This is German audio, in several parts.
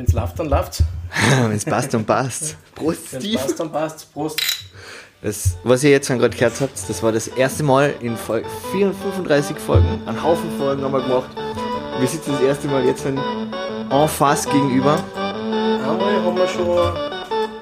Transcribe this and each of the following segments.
Wenn es läuft, dann läuft's. Wenn es passt, dann passt. Prost, Wenn es Steve. passt, dann passt. Prost. Das, was ihr jetzt gerade gehört habt, das war das erste Mal in Folge 35 Folgen, einen Haufen Folgen haben wir gemacht. Wir sitzen das erste Mal jetzt en face gegenüber. Einmal haben wir schon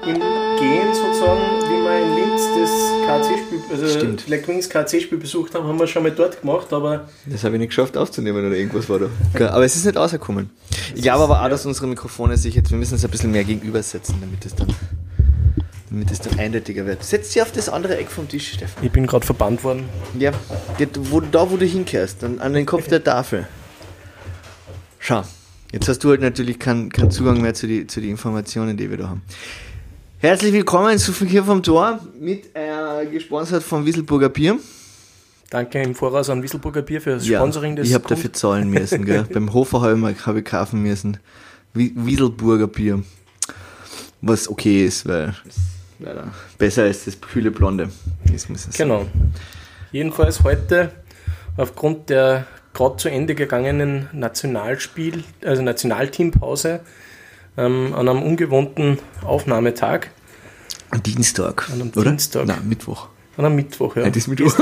im Gehen sozusagen, wie wir in Linz das KC-Spiel, also Stimmt. Black Wings KC-Spiel besucht haben, haben wir schon mal dort gemacht, aber Das habe ich nicht geschafft aufzunehmen oder irgendwas war da. Aber es ist nicht rausgekommen. Ich glaube aber auch, dass unsere Mikrofone sich jetzt, wir müssen uns ein bisschen mehr gegenübersetzen, damit es dann, damit es dann eindeutiger wird. Setz dich auf das andere Eck vom Tisch, Stefan. ich bin gerade verbannt worden. Ja, wo, da wo du hinkehrst, an, an den Kopf der Tafel. Schau, jetzt hast du halt natürlich keinen keinen Zugang mehr zu den zu die Informationen, die wir da haben. Herzlich willkommen zu Verkehr vom Tor, mit äh, gesponsert vom Wieselburger Bier. Danke im Voraus an Wieselburger Bier für das Sponsoring des ich habe dafür zahlen müssen, gell. Beim Hofer habe ich, kaufen müssen. Wie- Wieselburger Bier. Was okay ist, weil leider besser ist das kühle Blonde. Ich sagen. Genau. Jedenfalls heute aufgrund der gerade zu Ende gegangenen Nationalspiel, also Nationalteampause, ähm, an einem ungewohnten Aufnahmetag, Am Dienstag. An einem oder? Dienstag. Nein, Mittwoch. an einem Mittwoch. Ja. Ja, das ist Mittwoch.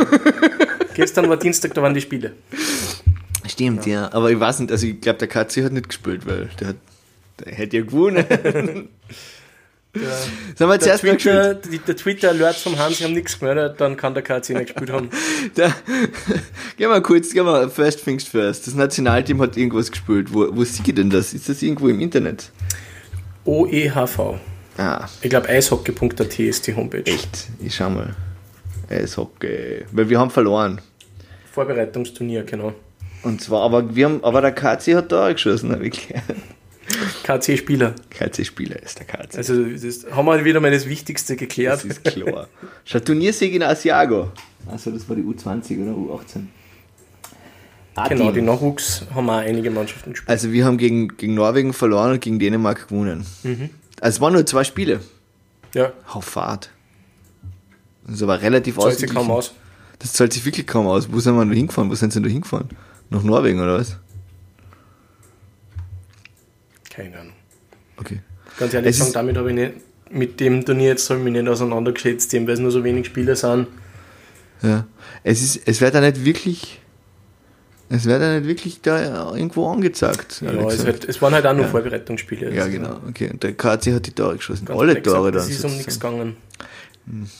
Gestern war Dienstag, da waren die Spiele. Stimmt, ja. Aber ich weiß nicht, also ich glaube, der KC hat nicht gespielt, weil der, hat, der hätte ja gewonnen. Der, Sollen wir der zuerst mal Twitter, die, der Twitter-Alert vom Hans, sie haben nichts gemeldet, dann kann der KC nicht gespielt haben. Da, gehen wir kurz, gehen wir first things first. Das Nationalteam hat irgendwas gespielt. Wo, wo sehe ich denn das? Ist das irgendwo im Internet? OEHV. Ah, Ich glaube, eishockey.at ist die Homepage. echt. Ich schau mal. Eishockey. Weil wir haben verloren. Vorbereitungsturnier, genau. Und zwar, aber wir haben, aber der KC hat da auch geschossen, hab ich gelernt. KC-Spieler. KC-Spieler ist der KC. Also das haben wir wieder mal das Wichtigste geklärt. Das ist klar. Schau, Turniersieg in Asiago. Also das war die U20 oder U18. Genau, A-Team. die Nachwuchs haben auch einige Mannschaften gespielt. Also wir haben gegen, gegen Norwegen verloren und gegen Dänemark gewonnen. Mhm. Also es waren nur zwei Spiele. Ja, Hau Fahrt. Das war relativ ausgeglichen. aus. Das zahlt sich wirklich kaum aus. Wo sind wir denn hingefahren? Wo sind sie denn da hingefahren? Nach Norwegen oder was? Keine Ahnung. Okay. Ganz ehrlich Es sagen, damit habe ich nicht, mit dem Turnier jetzt habe ich mich nicht auseinandergeschätzt, eben weil es nur so wenig Spiele sind. Ja. Es ist, es wird da nicht wirklich, es wird da nicht wirklich da irgendwo angezeigt. Ja, es, wird, es waren halt auch nur Ja. Vorbereitungsspiele. ja, Das- genau. Okay. Und der KC hat die Tore geschossen. ganz Alle Tore da. Es ist um nichts gegangen.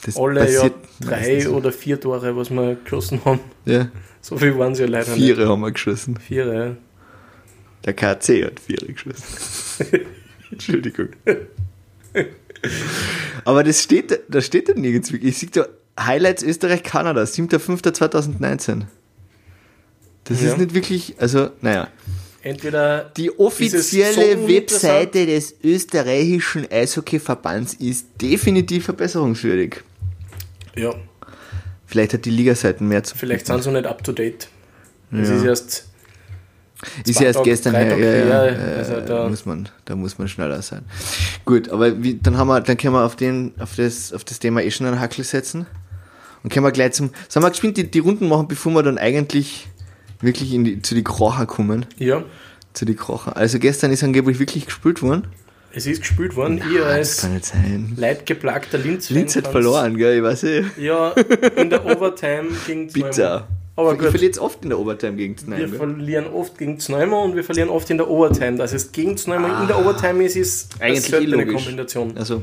Das Alle ja drei meistens. oder vier Tore, was wir geschossen haben. Ja. So viel waren sie ja leider nicht. Viere haben wir geschossen. Vier, ja. Der KC hat Viere geschossen. Entschuldigung. Aber das steht, da steht da nirgends wirklich. Ich sehe da Highlights Österreich-Kanada, 7.5.2019. Das Ja. ist nicht wirklich, also, naja. Entweder Die offizielle? Webseite des österreichischen Eishockeyverbands ist definitiv verbesserungswürdig. ja, Vielleicht hat die Ligaseiten mehr zu vielleicht sind sie nicht up to date. Es Ja. ist erst Ist erst gestern her, ja, ja, her, also äh, da- muss man, da muss man schneller sein. Gut, aber wie, dann haben wir, dann können wir auf den, auf das, auf das Thema eh schon einen Hackel setzen und können wir gleich zum, sollen wir geschwind die, die Runden machen, bevor wir dann eigentlich wirklich in die, zu die Krocher kommen, Ja, zu die Krocher. Also gestern ist angeblich wirklich gespielt worden. es ist gespielt worden. ich Ah, das als kann nicht sein. leidgeplagter Linz. Linz hat verloren, gell, ich weiß eh. Ja, in der Overtime gegen. Zneumann. Aber ich gut, verliere jetzt oft in der Overtime gegen wir Zneumann, gell? verlieren oft gegen Zneumann und wir verlieren oft in der Overtime. Das heißt, gegen Zneumann in der Overtime ist, ist Ah. Eigentlich eine seltene illogisch. Kombination. Also,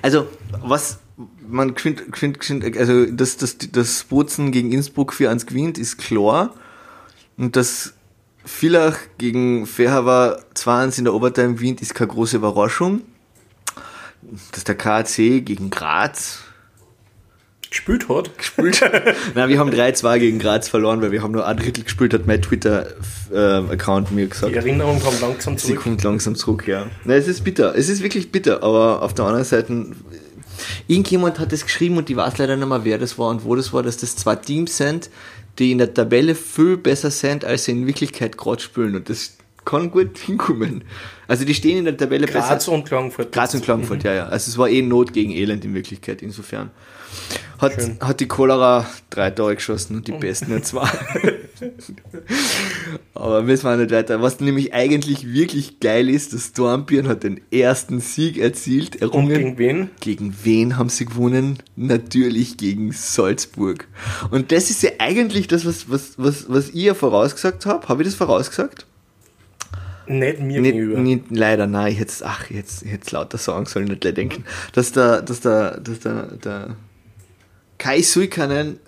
also was man geschwind, geschwind, geschwind, also dass das, das Bozen gegen Innsbruck 4-1 gewinnt, ist klar. Und dass Villach gegen Ferhava 2-1 in der Overtime gewinnt, ist keine große Überraschung. Dass der KAC gegen Graz Gespielt hat. gespielt Na, wir haben 3-2 gegen Graz verloren, weil wir haben nur ein Drittel gespielt, hat mein Twitter-Account mir gesagt. Die Erinnerung kommt langsam Sie zurück. kommt langsam zurück, ja. Na, es ist bitter. Es ist wirklich bitter, aber auf der anderen Seite, irgendjemand hat es geschrieben und ich weiß leider nicht mehr, wer das war und wo das war, dass das zwei Teams sind, die in der Tabelle viel besser sind, als sie in Wirklichkeit gerade spielen. Und das kann gut hinkommen. Also die stehen in der Tabelle Graz besser. und Klagenfurt. Graz und Klagenfurt, ja, ja. Also es war eh Not gegen Elend in Wirklichkeit, insofern. hat, Schön. hat die Cholera drei Tore geschossen und die Besten nur zwei. Aber müssen wir nicht weiter. Was nämlich eigentlich wirklich geil ist, das Dornbirn hat den ersten Sieg erzielt, Und errungen. gegen wen? Gegen wen haben sie gewonnen? Natürlich gegen Salzburg. Und das ist ja eigentlich das, was, was, was, was ich ja vorausgesagt habe. Habe ich das vorausgesagt? Nicht mir Nicht, gegenüber. nicht, leider, nein, ich hätte ach, jetzt, ich hätte lauter sagen sollen, nicht gleich denken. Dass der, dass der, dass der, der Kai Suikanen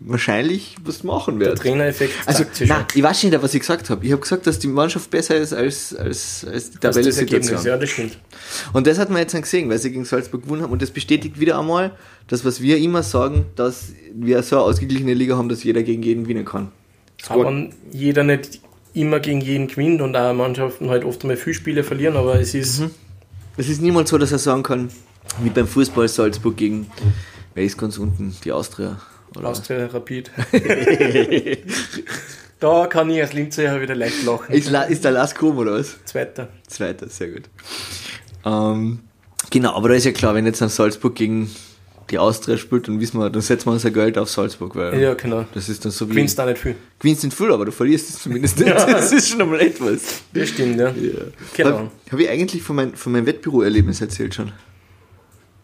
wahrscheinlich was machen Der wird. Trainereffekt Also, nein, ich weiß nicht, was ich gesagt habe. Ich habe gesagt, dass die Mannschaft besser ist als, als, als die Tabellensituation. ja, das stimmt. Und das hat man jetzt dann gesehen, weil sie gegen Salzburg gewonnen haben. Und das bestätigt wieder einmal das, was wir immer sagen, dass wir so eine ausgeglichene Liga haben, dass jeder gegen jeden gewinnen kann. Aber jeder nicht immer gegen jeden gewinnt und auch Mannschaften halt oft einmal viele Spiele verlieren, aber es ist Es ist niemals so, dass er sagen kann, wie beim Fußball Salzburg gegen, wer ist ganz unten, die Austria. Oder? Austria Rapid. da kann ich als Linzer ja wieder leicht lachen. Ist, La- ist der Lars Krum oder was? Zweiter. Zweiter, sehr gut. Ähm, genau, aber da ist ja klar, wenn jetzt dann Salzburg gegen die Austria spielt, dann wissen wir, dann setzen wir unser Geld auf Salzburg, weil Ja, genau. das ist dann so wie. Gewinnst da nicht viel. Gewinnst nicht viel, aber du verlierst es zumindest nicht. Ja. Das ist schon einmal etwas. Das stimmt, ja. Ja. Genau. Habe hab ich eigentlich von, mein, von meinem Wettbüro-Erlebnis erzählt schon?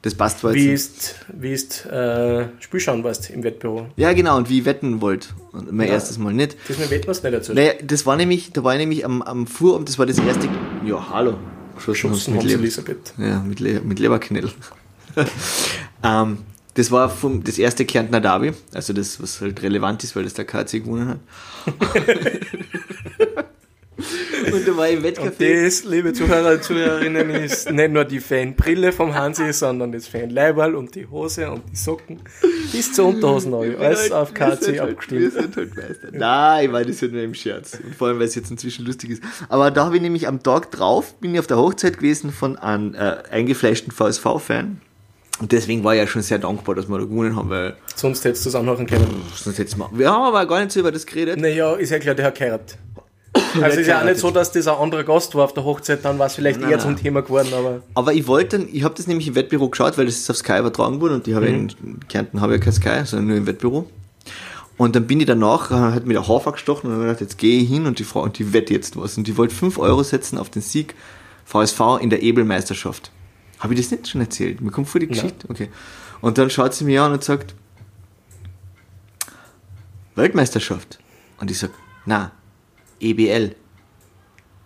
Das passt zwar Wie ist, wie ist äh, Spiel schauen warst im Wettbüro? Ja, genau, und wie ich wetten wollt. Und mein Ja. erstes Mal nicht. Das mir Wetten du nicht erzählt. Naja, das war nämlich, da war ich nämlich am, am Vorabend, das war das erste. Ja, hallo. Schussen mit, Elisabeth. ja, mit, Le mit Leberknell. ähm, das war vom, das erste Kärntner Derby, also das, was halt relevant ist, weil das der KC gewonnen hat. und da war ich im Und Wettcafé. das, liebe Zuhörer und Zuhörerinnen, ist nicht nur die Fanbrille vom Hansi, sondern das Fanleiberl und die Hose und die Socken bis zur Unterhosen alles auf Wir sind KC halt- Wir abgestimmt. sind halt Meister. Nein, ich meine, das ist nur im Scherz. Und vor allem, weil es jetzt inzwischen lustig ist. Aber da habe ich nämlich am Tag drauf, bin ich auf der Hochzeit gewesen von einem äh, eingefleischten VSV-Fan. Und deswegen war ich ja schon sehr dankbar, dass wir da gewonnen haben, weil Sonst hättest du es anhören können. sonst hättest du mal. Wir haben aber gar nicht so über das geredet. Naja, ist ja klar, der hat geheiratet. Also ist ja auch nicht so, dass das ein anderer Gast war auf der Hochzeit, dann war es vielleicht Nein, eher nein. zum Thema geworden, aber Aber ich wollte, dann- ich habe das nämlich im Wettbüro geschaut, weil das ist auf Sky übertragen worden und ich habe ja in Kärnten habe ich ja kein Sky, sondern nur im Wettbüro. Und dann bin ich danach, hat mir der Hafer gestochen und dann habe ich gedacht, jetzt gehe ich hin und die Frau und die wette jetzt was. Und die wollte 5 Euro setzen auf den Sieg VSV in der Ebelmeisterschaft. Habe ich das nicht schon erzählt? Mir kommt vor die Geschichte. Okay. Und dann schaut sie mir an und sagt, Weltmeisterschaft. Und ich sag, na, EBL.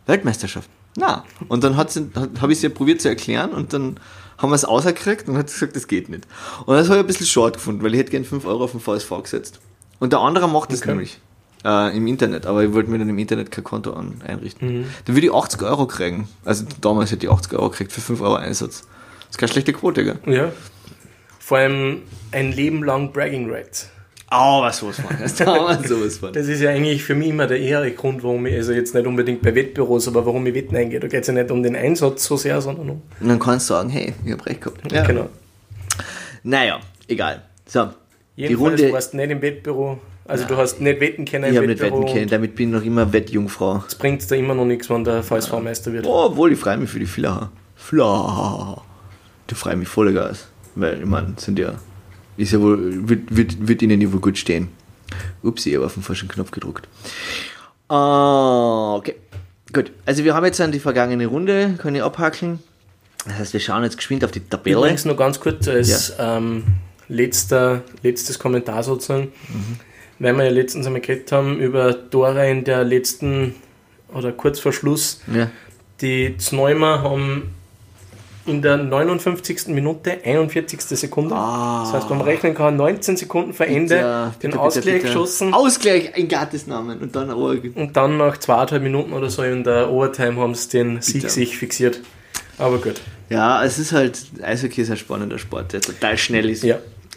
Weltmeisterschaft. Na. Und dann hat sie, habe ich sie probiert zu erklären und dann haben wir es ausgekriegt und hat sie gesagt, das geht nicht. Und das habe ich ein bisschen short gefunden, weil ich hätte gern 5 Euro auf den VSV gesetzt. Und der andere macht das Okay. nämlich. Äh, Im Internet, aber ich wollte mir dann im Internet kein Konto an, einrichten. Mhm. Dann würde ich 80 Euro kriegen. Also damals hätte ich 80 Euro gekriegt für 5 Euro Einsatz. Das ist keine schlechte Quote, gell? ja. Vor allem ein Leben lang Bragging Rights. Aber sowas von. Das aber sowas von. Das ist ja eigentlich für mich immer der eher Grund, warum ich, also jetzt nicht unbedingt bei Wettbüros, aber warum ich Wetten eingehe. Da geht es ja nicht um den Einsatz so sehr, sondern um. Und dann kannst du sagen, hey, ich habe recht gehabt. Ja. Genau. Naja, egal. So, die Jedenfalls Runde. warst du nicht im Wettbüro. Also du hast nicht wetten können Ich habe nicht wetten können, damit bin ich noch immer Wettjungfrau. Es bringt da immer noch nichts, wenn der VSV-Meister wird. Oh, obwohl, ich freue mich für die Flaha. Flaha. Du freust mich voll Gas. Weil, ich meine, sind ja. Ist ja wohl, wird, wird, wird ihnen ja wohl gut stehen. Upsi, ich habe auf den falschen Knopf gedruckt. Ah, okay. Gut. Also, wir haben jetzt an die vergangene Runde, kann ich abhakeln. Das heißt, wir schauen jetzt geschwind auf die Tabelle. Übrigens noch ganz kurz als ähm, letzter, letztes Kommentar sozusagen, Mhm. Weil wir ja letztens einmal geredet haben über Tore in der letzten oder kurz vor Schluss. Ja. Die Zneumer haben in der 59. Minute, 41. Sekunde, Ah. das heißt, man rechnen kann, 19 Sekunden vor Ende Ja, den bitte, Ausgleich bitte, bitte. geschossen. Ausgleich in Gottes Namen und dann Und dann nach zweieinhalb Minuten oder so in der Overtime haben sie den Sieg Bitte. sich fixiert. Aber gut. Ja, es ist halt, Eishockey ist ein spannender Sport, der total schnell ist. Ja.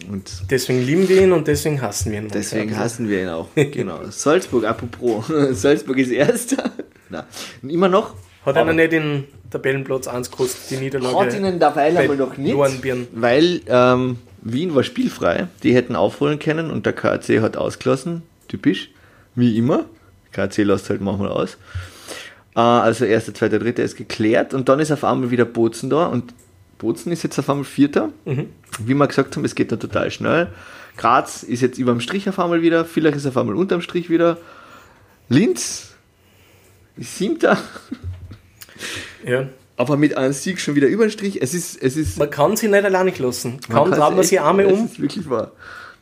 Und Deswegen lieben wir ihn und deswegen hassen wir ihn. deswegen Ja, hassen wir ihn auch. Genau. Salzburg, apropos. Salzburg ist Erster. Na, und immer noch. Hat aber einer nicht den Tabellenplatz 1 gekostet, die Niederlage? Hat ihnen dabei bei aber noch nicht. Weil ähm, Wien war spielfrei. Die hätten aufholen können und der KC hat ausgelassen. Typisch. Wie immer. KC lässt halt manchmal aus. Äh, also erster, zweiter, dritter ist geklärt und dann ist auf einmal wieder Bozen da und Bozen ist jetzt auf einmal Vierter. Mhm. Wie wir gesagt haben, es geht da total schnell. Graz ist jetzt über dem Strich auf einmal wieder, Villach ist auf einmal unterm Strich wieder. Linz ist Siebter, Ja. aber mit einem Sieg schon wieder über den Strich. Es ist, es ist Man kann sie nicht alleine lassen. Kaum man echt- sich Arme um. ist wirklich wahr.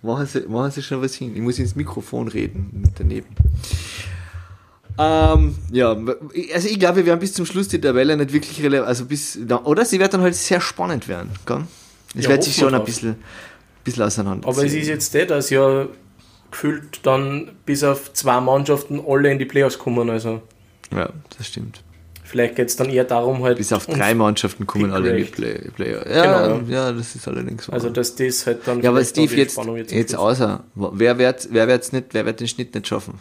Machen Sie, machen Sie schon was hin. Ich muss ins Mikrofon reden daneben. Ähm, ja, also ich glaube, wir werden bis zum Schluss die Tabelle nicht wirklich relevant, also bis, oder sie wird dann halt sehr spannend werden, gell? Es Ja, wird sich schon ein bisschen, bisschen auseinander. Aber es ist jetzt der, dass ja gefühlt dann bis auf zwei Mannschaften alle in die Playoffs kommen. Also Ja, das stimmt. vielleicht geht es dann eher darum halt. Bis auf drei Mannschaften kommen alle in die. Play, Player. Ja, Genau, ja, das ist allerdings wahr. Also dass das halt dann. ja, aber Steve, die jetzt, jetzt außer, wer wird, wer wird's nicht, wer wird den Schnitt nicht schaffen?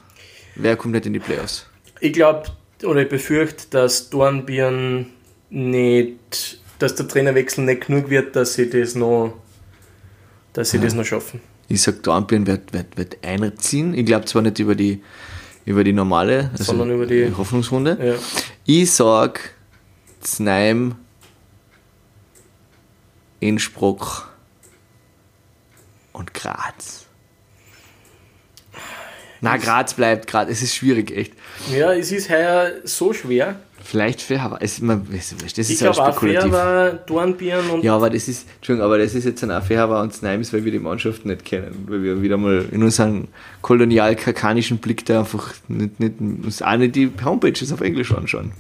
Wer kommt nicht in die Playoffs? Ich glaube oder ich befürchte, dass Dornbirn nicht, dass der Trainerwechsel nicht genug wird, dass sie das noch, dass sie das noch schaffen. Ich sag, Dornbirn wird, wird, wird einziehen. Ich glaube zwar nicht über die, über die normale, also Sondern über die- Hoffnungsrunde. Ja. Ich sag, Znaim, Innsbruck und Graz. Na, Graz bleibt Graz. Es ist schwierig, echt. ja, es ist heuer so schwer. Vielleicht es, man, es, das ist Ich ja glaube auch war Dornbirn und Ja, aber das ist, Entschuldigung, aber das ist jetzt ein war und Snipes, weil wir die Mannschaft nicht kennen, weil wir wieder mal in unseren kolonial-kakanischen Blick da einfach nicht, nicht, uns auch nicht die Homepages auf Englisch anschauen.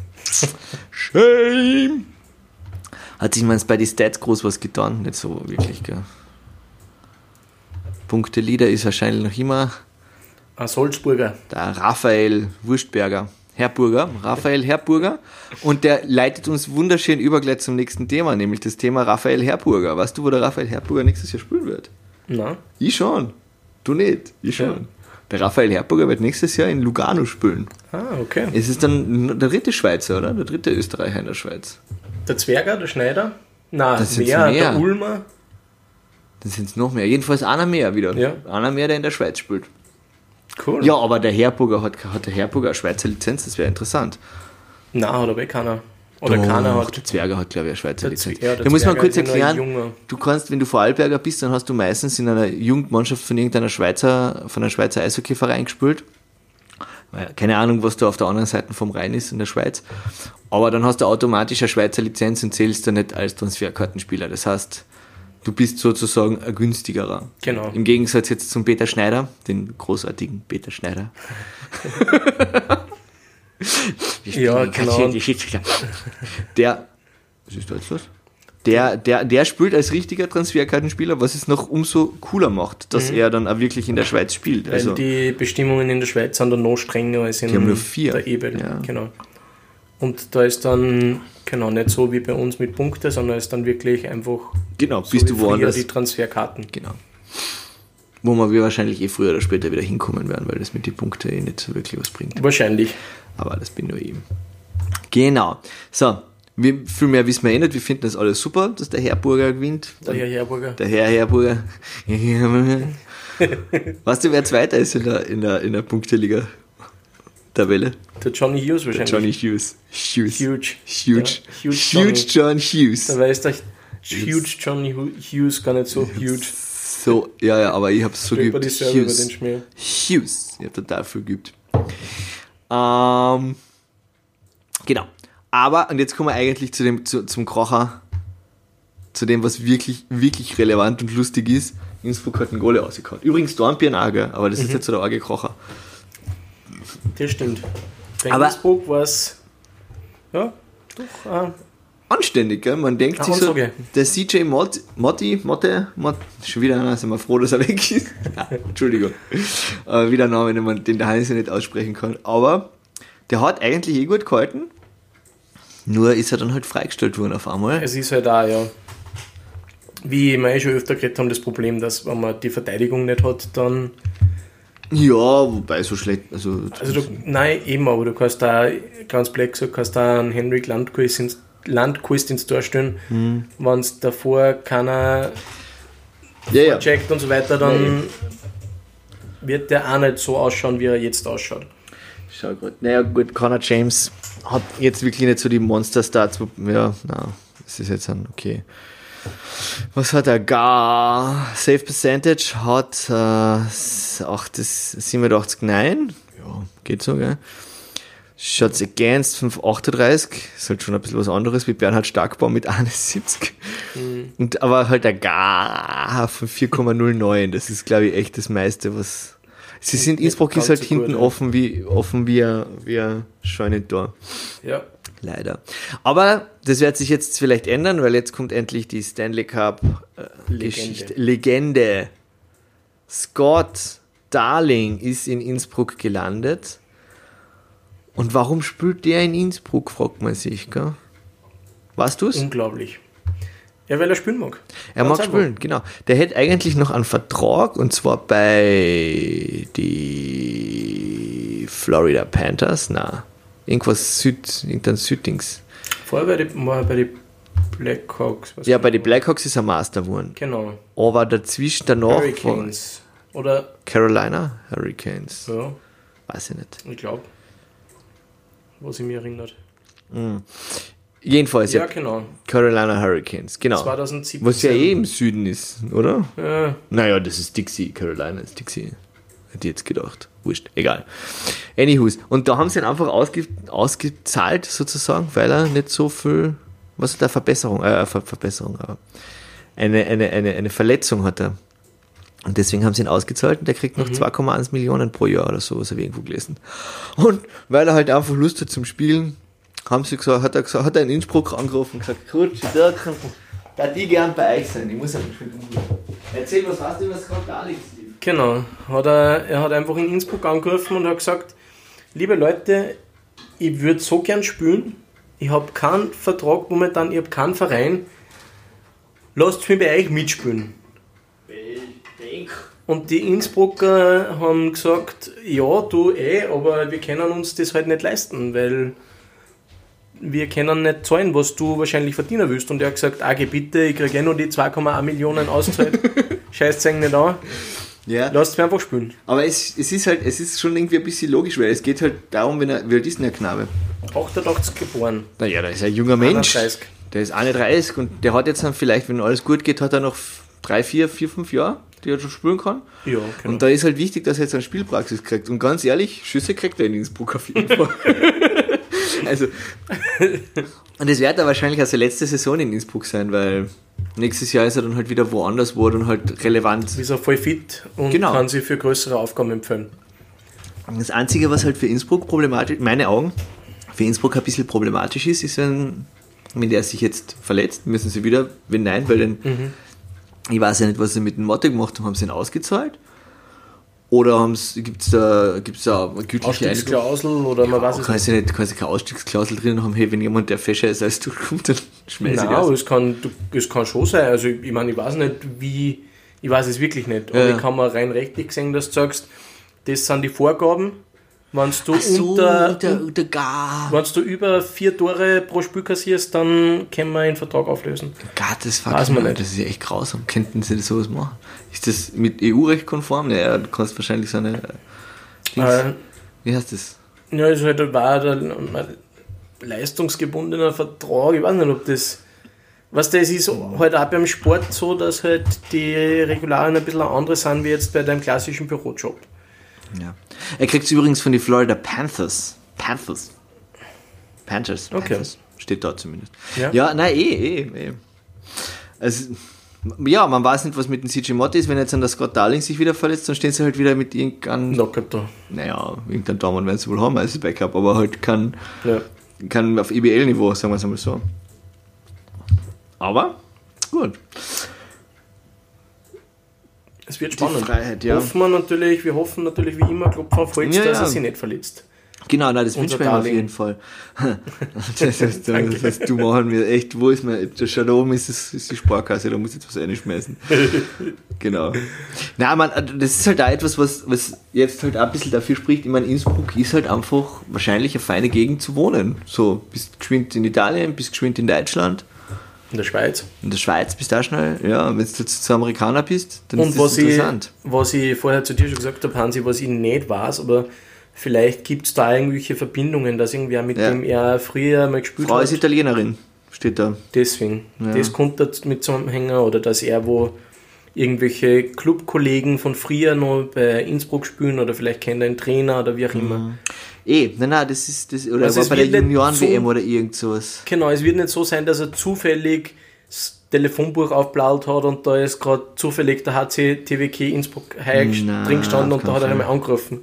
Shame! Hat sich meins bei den Stats groß was getan? Nicht so wirklich, gell? Punkte Leader ist wahrscheinlich noch immer ein Salzburger. der Raphael Wurstberger. Herburger, Raphael Herburger. Und der leitet uns wunderschön über gleich zum nächsten Thema, nämlich das Thema Raphael Herburger. Weißt du, wo der Raphael Herburger nächstes Jahr spielen wird? Na, Ich schon. Du nicht. Ich schon. Ja. Der Raphael Herburger wird nächstes Jahr in Lugano spielen. ah, okay. Es ist dann der dritte Schweizer, oder? Der dritte Österreicher in der Schweiz. Der Zwerger, der Schneider. Na, Das mehr, mehr. der Ulmer. Dann sind es noch mehr. Jedenfalls einer mehr wieder. Ja. Einer mehr, der in der Schweiz spielt. Cool. Ja, aber der Herburger hat, hat der Herburger eine Schweizer Lizenz, das wäre interessant. Na, hat aber eh keiner. Oder Doch, keiner hat. Der Zwerger hat, glaube ich, eine Schweizer Lizenz. Ja, da muss man Zwerger kurz noch ein erklären, du kannst, wenn du Vorarlberger bist, dann hast du meistens in einer Jugendmannschaft von irgendeiner Schweizer, von einer Schweizer Eishockeyverein gespielt. Keine Ahnung, was da auf der anderen Seite vom Rhein ist in der Schweiz. Aber dann hast du automatisch eine Schweizer Lizenz und zählst dann nicht als Transferkartenspieler. Das heißt, du bist sozusagen ein günstigerer. Genau. Im Gegensatz jetzt zum Peter Schneider, den großartigen Peter Schneider. Ja, genau. Der, was ist da jetzt los? Der, der, der spielt als richtiger Transferkartenspieler, was es noch umso cooler macht, dass er dann auch wirklich in der Schweiz spielt. Mhm. Weil Also, die Bestimmungen in der Schweiz sind dann noch strenger als in Die haben nur vier. der EBL. Ja. Genau. Und da ist dann, genau, nicht so wie bei uns mit Punkte, sondern ist dann wirklich einfach genau, so bist wie du woanders. die Transferkarten. Genau. Wo wir wahrscheinlich eh früher oder später wieder hinkommen werden, weil das mit den Punkten eh nicht so wirklich was bringt. Wahrscheinlich. Aber das bin nur ich. Genau. So, wir, viel mehr wissen wir eh nicht. Wir finden das alles super, dass der Herburger gewinnt. Der Herr Herburger. Der Herr Herburger. weißt du, wer Zweiter ist in der, in der, in der Punkteliga? Tabelle? Der Johnny Hughes Der wahrscheinlich. Johnny Hughes. Hughes. Huge. Huge. Ja, huge Huge John Hughes. Da weiß der Huge Johnny Hu- Hughes gar nicht so huge. So, ja, ja, aber ich hab's so geübt. Hughes. Hughes. Ich hab total viel geübt. Ähm, genau. Aber, und jetzt kommen wir eigentlich zu dem, zu, zum Krocher, zu dem, was wirklich, wirklich relevant und lustig ist. Innsbruck hat einen Goalie rausgehauen. Übrigens Dornbirn auch, gell? aber das Mhm. ist jetzt so der arge Krocher. Das stimmt. Innsbruck war es, ja, doch, äh, Anständig, gell? Man denkt Ach, sich so, Ansage. der CJ Mott, Motti, Motte, Mott, schon wieder einer, sind wir froh, dass er weg ist. Entschuldigung. Aber wieder ein Name, den, man, den der Heinz nicht aussprechen kann. Aber der hat eigentlich eh gut gehalten. Nur ist er dann halt freigestellt worden auf einmal. es ist halt auch, ja, wie wir eh schon öfter geredet haben, das Problem, dass wenn man die Verteidigung nicht hat, dann, Ja, wobei so schlecht, also, also du, nein, eben, aber du kannst da, ganz blöd gesagt, kannst da einen Henrik Landquist ins, Landquist ins Tor stellen, Mhm. wenn es davor keiner ja, ja. checkt und so weiter, dann wird der auch nicht so ausschauen, wie er jetzt ausschaut. Schau grad. Naja, gut, Connor James hat jetzt wirklich nicht so die Monster-Starts. Ja, na, Das ist jetzt ein, okay. Was hat er gar? Save Percentage hat äh, das 87, nein. Ja, geht so, gell? Shots against 538, ist halt schon ein bisschen was anderes wie Bernhard Starkbaum mit 71. Mhm. Und, aber halt der Gar von 4,09, das ist glaube ich echt das meiste, was. Sie sind, Innsbruck ist halt so hinten gut, offen wie, offen wie ein, wie ein Scheunentor. Ja. Leider. Aber das wird sich jetzt vielleicht ändern, weil jetzt kommt endlich die Stanley Cup äh, Legende. Geschichte. Legende. Scott Darling ist in Innsbruck gelandet und warum spielt der in Innsbruck, fragt man sich, gell? Weißt du es? Unglaublich. Ja, weil er spielen mag. Er mag spielen, genau. Der hätte eigentlich noch einen Vertrag und zwar bei die Florida Panthers, na, irgendwas Süd, irgendein Südings. Vorher bei war bei den Blackhawks. Ja, bei den Blackhawks ist er Master geworden. Genau. Aber dazwischen danach Hurricanes. Oder Carolina Hurricanes. Ja. Weiß ich nicht. Ich glaube was ich mich erinnert. Mhm. Jedenfalls, ja, ja, genau. Carolina Hurricanes, genau. 2017. Was ja eh im Süden ist, oder? Ja. Naja, das ist Dixie, Carolina ist Dixie. Hätte ich jetzt gedacht. Wurscht, egal. Anywho's. Und da haben sie ihn einfach ausge, ausgezahlt, sozusagen, weil er nicht so viel, was hat er, Verbesserung, äh, Ver Verbesserung, aber eine, eine, eine, eine Verletzung hat er. Und deswegen haben sie ihn ausgezahlt und der kriegt noch mhm. 2,1 Millionen pro Jahr oder so, was habe ich irgendwo gelesen. Und weil er halt einfach Lust hat zum Spielen, haben sie gesagt, hat er gesagt, hat er in Innsbruck angerufen und gesagt, Kurz, Dirk, da die gern bei euch sein, ich muss einfach mit Erzähl, was hast du über Scott Alex? Genau, hat er, er hat einfach in Innsbruck angerufen und hat gesagt, liebe Leute, ich würde so gern spielen, ich habe keinen Vertrag momentan, ich habe keinen Verein, lasst mich bei euch mitspielen. Und die Innsbrucker haben gesagt, ja, du eh, aber wir können uns das halt nicht leisten, weil wir können nicht zahlen, was du wahrscheinlich verdienen willst. Und er hat gesagt, Agi, bitte, ich kriege eh nur die 2,1 Millionen auszahlt. Scheiß es nicht an. Ja. Lasst mich einfach spielen. Aber es, es ist halt, es ist schon irgendwie ein bisschen logisch, weil es geht halt darum, wenn er, wie alt ist denn der Knabe? 88 geboren. Naja, der ist ein junger Mensch. 31. Der ist 31 und der hat jetzt dann vielleicht, wenn alles gut geht, hat er noch drei, vier, vier, fünf Jahre die er schon spielen kann. Ja, genau. Und da ist halt wichtig, dass er jetzt eine Spielpraxis kriegt. Und ganz ehrlich, Schüsse kriegt er in Innsbruck auf jeden Fall. also, und es wird da wahrscheinlich auch seine letzte Saison in Innsbruck sein, weil nächstes Jahr ist er dann halt wieder woanders, wo er dann halt relevant ist. er voll fit und genau. kann sich für größere Aufgaben empfehlen. Das Einzige, was halt für Innsbruck problematisch, meine Augen, für Innsbruck ein bisschen problematisch ist, ist, wenn, wenn der sich jetzt verletzt, müssen sie wieder, wenn nein, weil dann mhm ich weiß ja nicht, was sie mit dem Motte gemacht haben. Haben sie ihn ausgezahlt? Oder gibt es da, gibt's da eine gütliche Ausstiegsklausel oder man weiß es kann nicht. nicht. Kann sie keine Ausstiegsklausel drin haben, hey, wenn jemand, der fescher ist als du, kommt, dann schmeiße ich Nein, es kann, es kann schon sein. Also ich, ich meine, ich weiß nicht, wie, ich weiß es wirklich nicht. Aber ja. ich kann mir rein rechtlich sehen, dass du sagst, das sind die Vorgaben wenn du, so, unter, unter, unter. Wenn du über vier Tore pro Spiel kassierst, dann können wir einen Vertrag auflösen. Gott, das Weiß man nicht. Das ist ja echt grausam. Könnten sie das sowas machen? Ist das mit EU-Recht konform? Ja, du kannst wahrscheinlich so eine. Äh, wie heißt das? Ja, es halt war ein leistungsgebundener Vertrag. Ich weiß nicht, ob das. Was das ist halt auch beim Sport so, dass halt die Regularien ein bisschen andere sind wie jetzt bei deinem klassischen Bürojob. Ja. Er kriegt es übrigens von den Florida Panthers. Panthers. Panthers. Okay. Panthers. Steht da zumindest. Ja, ja nein, eh, eh, eh. Also, ja, man weiß nicht, was mit dem CJ Mott ist. Wenn jetzt an der Scott Darling sich wieder verletzt, dann stehen sie halt wieder mit irgendeinem. Knockout da. Naja, irgendein Daumen werden sie wohl haben als Backup, aber halt kann, ja. Kann auf IBL-Niveau, sagen wir es einmal so. Aber, gut. Es wird spannend. Freiheit, ja. Hoffen wir natürlich, wir hoffen natürlich wie immer, Klopfen auf Holz, ja, dass er sich nicht verletzt. Genau, nein, das wünsche ich mir auf jeden Fall. das, heißt, das heißt, du machen wir echt, wo ist mein, schon oben ist, das, ist die Sparkasse, da muss ich jetzt was reinschmeißen. genau. Na, man, das ist halt auch etwas, was, was jetzt halt auch ein bisschen dafür spricht. Ich meine, Innsbruck ist halt einfach wahrscheinlich eine feine Gegend zu wohnen. So, bist geschwind in Italien, bist geschwind in Deutschland in der Schweiz. In der Schweiz bist du auch schnell, ja, wenn du jetzt zu Amerikaner bist, dann Und ist das interessant. Ich, was ich vorher zu dir schon gesagt habe, Hansi, was ich nicht weiß, aber vielleicht gibt es da irgendwelche Verbindungen, dass irgendwer mit ja. dem er früher mal gespielt Frau hat. Frau ist Italienerin. steht da. Deswegen. Ja. Das konnte mit zusammenhängen oder dass er wo irgendwelche Clubkollegen von früher noch bei Innsbruck spielen oder vielleicht kennt er einen Trainer oder wie auch immer. Eh, nein, nein, das ist, das, oder Also es war bei der Junioren-WM so- oder irgend sowas. Genau, es wird nicht so sein, dass er zufällig das Telefonbuch aufblaut hat und da ist gerade zufällig der HC TWK Innsbruck heuer drin gestanden und da hat er einmal angerufen.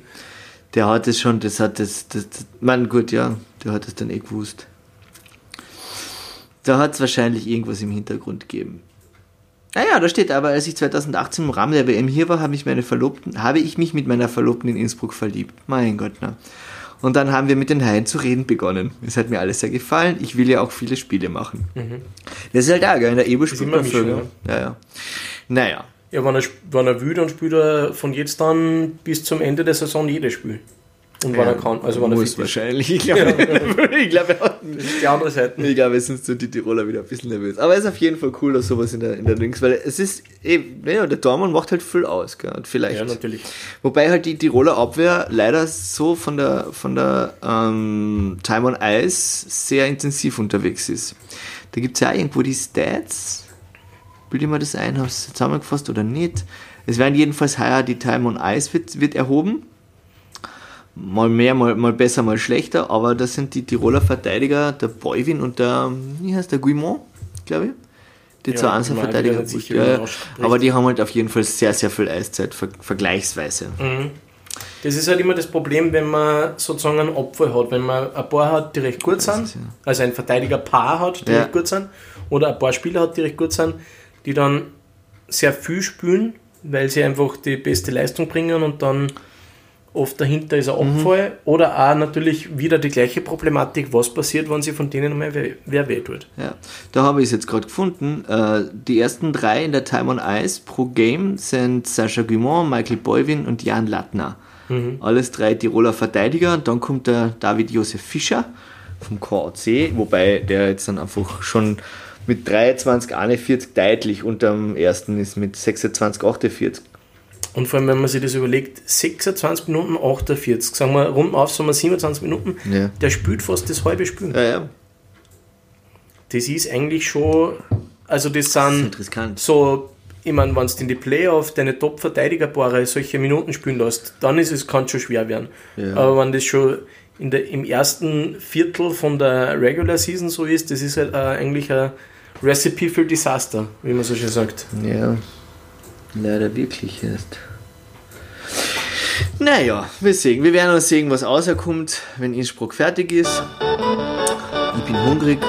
Der hat es schon, das hat das, das, das man gut, ja, der hat es dann eh gewusst. Da hat es wahrscheinlich irgendwas im Hintergrund gegeben. Naja, da steht aber, als ich 2018 im Rahmen der WM hier war, habe ich, meine Verlobten, habe ich mich mit meiner Verlobten in Innsbruck verliebt. Mein Gott, na. Und dann haben wir mit den Haien zu reden begonnen. Es hat mir alles sehr gefallen. Ich will ja auch viele Spiele machen. Das ist halt auch, gell? In der Ebo spielt immer man gell? Ja, ja. Naja. Ja, wenn er, wenn er will, dann spielt er von jetzt an bis zum Ende der Saison jedes Spiel. Und wenn Ja, er kann, also wenn er fit wahrscheinlich. Ich glaube, ich glaube, Das ist die andere Seite. Ich glaube, jetzt sind so die Tiroler wieder ein bisschen nervös. Aber es ist auf jeden Fall cool, dass sowas in der, in der Links, weil es ist, eben, ja, der Dortmund macht halt viel aus, gell? Und vielleicht. Ja, natürlich. Wobei halt die Tiroler Abwehr leider so von der, von der ähm, Time on Ice sehr intensiv unterwegs ist. Da gibt es ja auch irgendwo die Stats. Bilde ich mir das ein, habe es zusammengefasst oder nicht. Es werden jedenfalls heuer die Time on Ice wird, wird erhoben. Mal mehr, mal, mal besser, mal schlechter, aber das sind die Tiroler Verteidiger, der Boivin und der, wie heißt der, Guimont, glaube ich. Die Ja, zwei ich sicher, ja, aber die haben halt auf jeden Fall sehr, sehr viel Eiszeit, ver vergleichsweise. Das ist halt immer das Problem, wenn man sozusagen einen Opfer hat. Wenn man ein paar hat, die recht gut sind, also ein Verteidiger-Paar hat, die Ja. recht gut sind, oder ein paar Spieler hat, die recht gut sind, die dann sehr viel spielen, weil sie einfach die beste Leistung bringen und dann oft dahinter ist ein Mhm. Abfall. Oder auch natürlich wieder die gleiche Problematik, was passiert, wenn sie von denen mal wer, wer weh tut. Ja, da habe ich es jetzt gerade gefunden. Äh, die ersten drei in der Time on Ice pro Game sind Sascha Guimont, Michael Boivin und Jan Lattner. Alles drei Tiroler Verteidiger. Und dann kommt der David Josef Fischer vom KAC, wobei der jetzt dann einfach schon mit 23, 41 deutlich unterm ersten ist mit 26, 48. Und vor allem, wenn man sich das überlegt, 26 Minuten, 48, sagen wir rund auf, sagen wir 27 Minuten, Ja. der spielt fast das halbe Spiel. Ja, ja, Das ist eigentlich schon, also das sind riskant. so, ich meine, wenn du in die Playoff deine Top-Verteidigerpaare solche Minuten spielen lässt, dann ist es, kann es schon schwer werden. Ja. Aber wenn das schon in der, im ersten Viertel von der Regular Season so ist, das ist halt äh, eigentlich ein Recipe für Disaster, wie man so schön sagt. Ja, leider wirklich erst. Naja, wir sehen. Wir werden uns sehen, was rauskommt, wenn Innsbruck fertig ist. Ich bin hungrig.